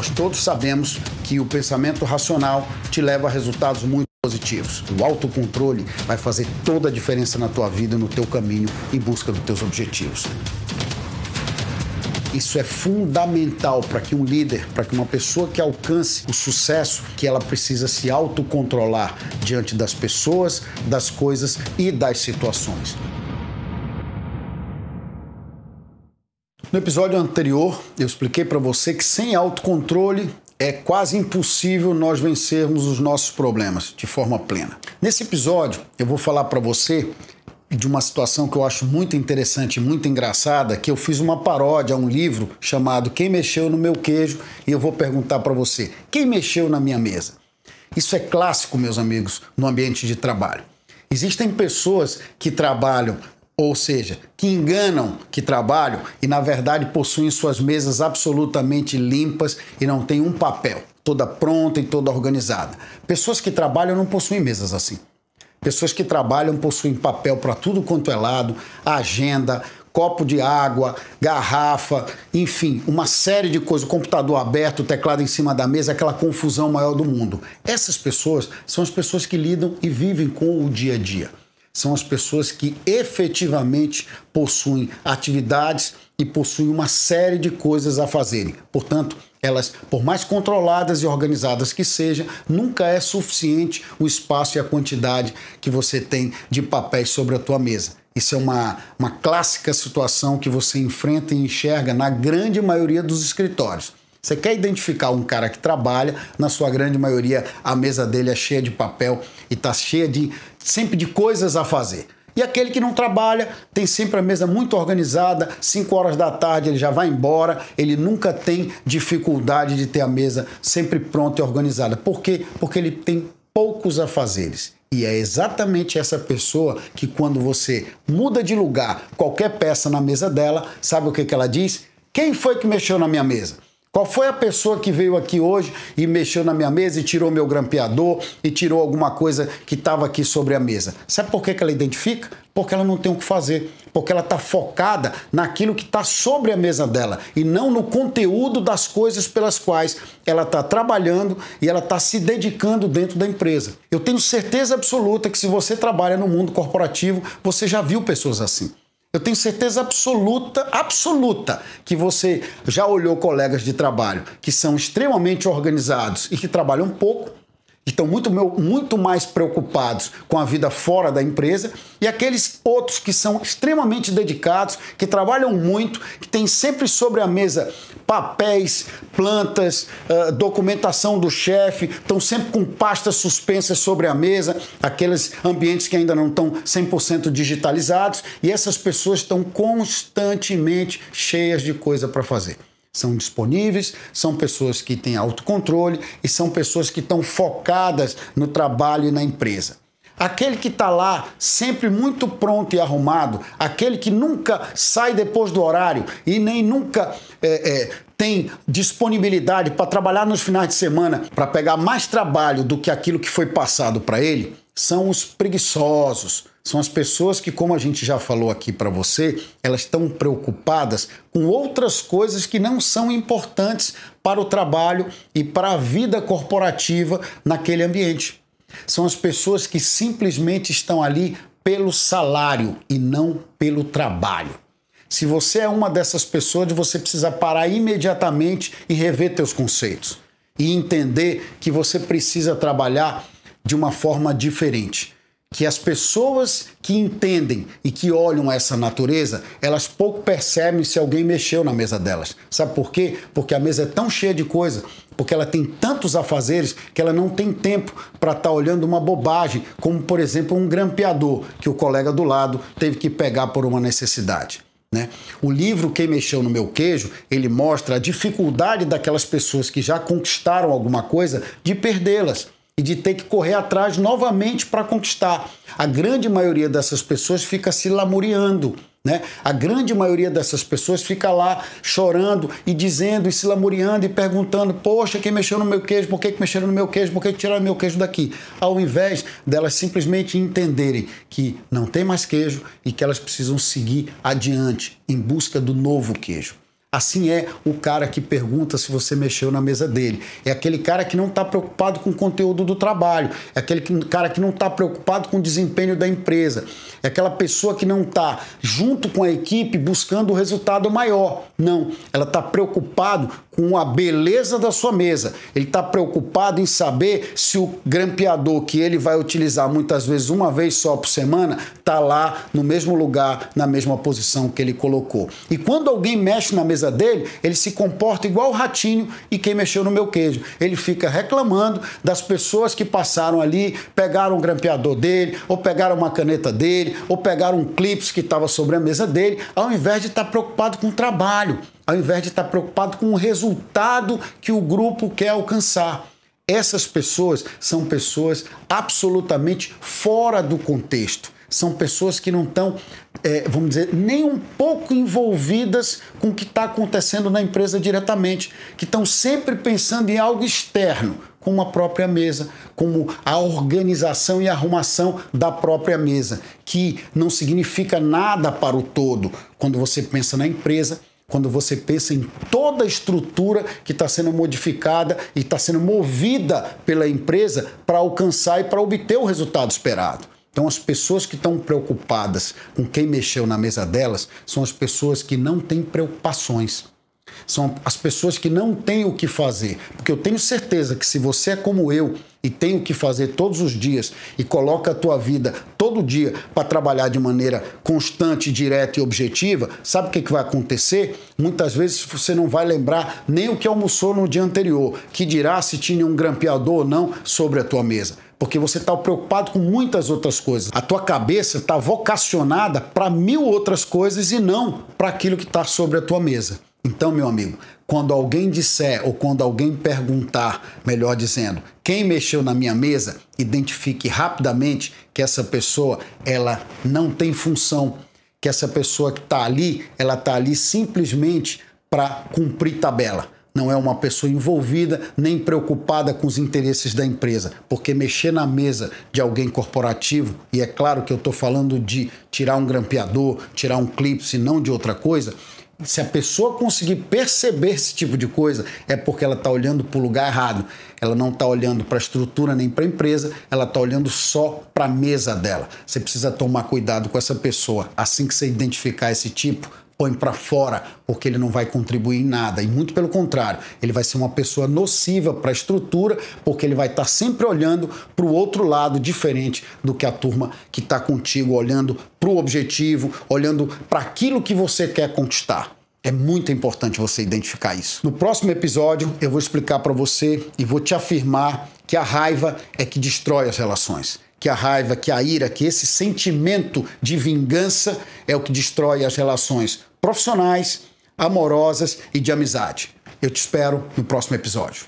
Nós todos sabemos que o pensamento racional te leva a resultados muito positivos. O autocontrole vai fazer toda a diferença na tua vida, no teu caminho em busca dos teus objetivos. Isso é fundamental para que um líder, para que uma pessoa que alcance o sucesso, que ela precisa se autocontrolar diante das pessoas, das coisas e das situações. No episódio anterior, eu expliquei para você que sem autocontrole é quase impossível nós vencermos os nossos problemas de forma plena. Nesse episódio, eu vou falar para você de uma situação que eu acho muito interessante, muito engraçada, que eu fiz uma paródia a um livro chamado Quem mexeu no meu queijo e eu vou perguntar para você: quem mexeu na minha mesa? Isso é clássico, meus amigos, no ambiente de trabalho. Existem pessoas que trabalham, ou seja, que enganam que trabalham e na verdade possuem suas mesas absolutamente limpas e não têm um papel, toda pronta e toda organizada. Pessoas que trabalham não possuem mesas assim. Pessoas que trabalham possuem papel para tudo quanto é lado, agenda, copo de água, garrafa, enfim, uma série de coisas, computador aberto, teclado em cima da mesa, aquela confusão maior do mundo. Essas pessoas são as pessoas que lidam e vivem com o dia a dia. São as pessoas que efetivamente possuem atividades e possuem uma série de coisas a fazerem. Portanto, elas, por mais controladas e organizadas que sejam, nunca é suficiente o espaço e a quantidade que você tem de papéis sobre a tua mesa. Isso é uma, uma clássica situação que você enfrenta e enxerga na grande maioria dos escritórios. Você quer identificar um cara que trabalha, na sua grande maioria a mesa dele é cheia de papel e está cheia de sempre de coisas a fazer. E aquele que não trabalha tem sempre a mesa muito organizada, 5 horas da tarde ele já vai embora, ele nunca tem dificuldade de ter a mesa sempre pronta e organizada. Por quê? Porque ele tem poucos afazeres. E é exatamente essa pessoa que, quando você muda de lugar qualquer peça na mesa dela, sabe o que, que ela diz? Quem foi que mexeu na minha mesa? Qual foi a pessoa que veio aqui hoje e mexeu na minha mesa e tirou meu grampeador e tirou alguma coisa que estava aqui sobre a mesa? Sabe por que, ela identifica? Porque ela não tem o que fazer. Porque ela está focada naquilo que está sobre a mesa dela e não no conteúdo das coisas pelas quais ela está trabalhando e ela está se dedicando dentro da empresa. Eu tenho certeza absoluta que se você trabalha no mundo corporativo, você já viu pessoas assim. Eu tenho certeza absoluta, absoluta, que você já olhou colegas de trabalho que são extremamente organizados e que trabalham pouco estão muito, muito mais preocupados com a vida fora da empresa, e aqueles outros que são extremamente dedicados, que trabalham muito, que têm sempre sobre a mesa papéis, plantas, uh, documentação do chefe, estão sempre com pastas suspensas sobre a mesa, aqueles ambientes que ainda não estão 100% digitalizados, e essas pessoas estão constantemente cheias de coisa para fazer são disponíveis, são pessoas que têm autocontrole e são pessoas que estão focadas no trabalho e na empresa. Aquele que está lá sempre muito pronto e arrumado, aquele que nunca sai depois do horário e nem nunca é, é, tem disponibilidade para trabalhar nos finais de semana, para pegar mais trabalho do que aquilo que foi passado para ele, são os preguiçosos, são as pessoas que, como a gente já falou aqui para você, elas estão preocupadas com outras coisas que não são importantes para o trabalho e para a vida corporativa naquele ambiente. São as pessoas que simplesmente estão ali pelo salário e não pelo trabalho. Se você é uma dessas pessoas, você precisa parar imediatamente e rever teus conceitos e entender que você precisa trabalhar de uma forma diferente que as pessoas que entendem e que olham essa natureza, elas pouco percebem se alguém mexeu na mesa delas. Sabe por quê? Porque a mesa é tão cheia de coisa, porque ela tem tantos afazeres que ela não tem tempo para estar tá olhando uma bobagem, como por exemplo um grampeador que o colega do lado teve que pegar por uma necessidade. Né? O livro Quem Mexeu no Meu Queijo, ele mostra a dificuldade daquelas pessoas que já conquistaram alguma coisa de perdê-las e de ter que correr atrás novamente para conquistar. A grande maioria dessas pessoas fica se lamuriando. Né? A grande maioria dessas pessoas fica lá chorando e dizendo e se lamuriando e perguntando: Poxa, quem mexeu no meu queijo? Por que, que mexeram no meu queijo? Por que, que tiraram meu queijo daqui? Ao invés delas simplesmente entenderem que não tem mais queijo e que elas precisam seguir adiante em busca do novo queijo. Assim é o cara que pergunta se você mexeu na mesa dele. É aquele cara que não está preocupado com o conteúdo do trabalho. É aquele cara que não está preocupado com o desempenho da empresa. É aquela pessoa que não está junto com a equipe buscando o resultado maior. Não, ela está preocupado com a beleza da sua mesa. Ele está preocupado em saber se o grampeador que ele vai utilizar muitas vezes uma vez só por semana está lá no mesmo lugar, na mesma posição que ele colocou. E quando alguém mexe na mesa dele, ele se comporta igual o ratinho e quem mexeu no meu queijo. Ele fica reclamando das pessoas que passaram ali, pegaram o grampeador dele, ou pegaram uma caneta dele, ou pegaram um clips que estava sobre a mesa dele, ao invés de estar tá preocupado com o trabalho, ao invés de estar preocupado com o resultado que o grupo quer alcançar. Essas pessoas são pessoas absolutamente fora do contexto são pessoas que não estão, é, vamos dizer, nem um pouco envolvidas com o que está acontecendo na empresa diretamente, que estão sempre pensando em algo externo, como a própria mesa, como a organização e arrumação da própria mesa, que não significa nada para o todo quando você pensa na empresa quando você pensa em toda a estrutura que está sendo modificada e está sendo movida pela empresa para alcançar e para obter o resultado esperado. Então, as pessoas que estão preocupadas com quem mexeu na mesa delas são as pessoas que não têm preocupações. São as pessoas que não têm o que fazer. Porque eu tenho certeza que se você é como eu e tem o que fazer todos os dias e coloca a tua vida todo dia para trabalhar de maneira constante, direta e objetiva, sabe o que, que vai acontecer? Muitas vezes você não vai lembrar nem o que almoçou no dia anterior, que dirá se tinha um grampeador ou não sobre a tua mesa porque você está preocupado com muitas outras coisas. A tua cabeça está vocacionada para mil outras coisas e não para aquilo que está sobre a tua mesa. Então, meu amigo, quando alguém disser ou quando alguém perguntar, melhor dizendo, quem mexeu na minha mesa, identifique rapidamente que essa pessoa ela não tem função, que essa pessoa que está ali, ela está ali simplesmente para cumprir tabela. Não é uma pessoa envolvida nem preocupada com os interesses da empresa, porque mexer na mesa de alguém corporativo, e é claro que eu estou falando de tirar um grampeador, tirar um clipe, se não de outra coisa, se a pessoa conseguir perceber esse tipo de coisa, é porque ela está olhando para o lugar errado. Ela não está olhando para a estrutura nem para a empresa, ela está olhando só para a mesa dela. Você precisa tomar cuidado com essa pessoa. Assim que você identificar esse tipo, põe para fora, porque ele não vai contribuir em nada. E muito pelo contrário, ele vai ser uma pessoa nociva para a estrutura, porque ele vai estar tá sempre olhando para o outro lado, diferente do que a turma que está contigo, olhando para o objetivo, olhando para aquilo que você quer conquistar. É muito importante você identificar isso. No próximo episódio, eu vou explicar para você e vou te afirmar que a raiva é que destrói as relações que a raiva, que a ira, que esse sentimento de vingança é o que destrói as relações profissionais, amorosas e de amizade. Eu te espero no próximo episódio.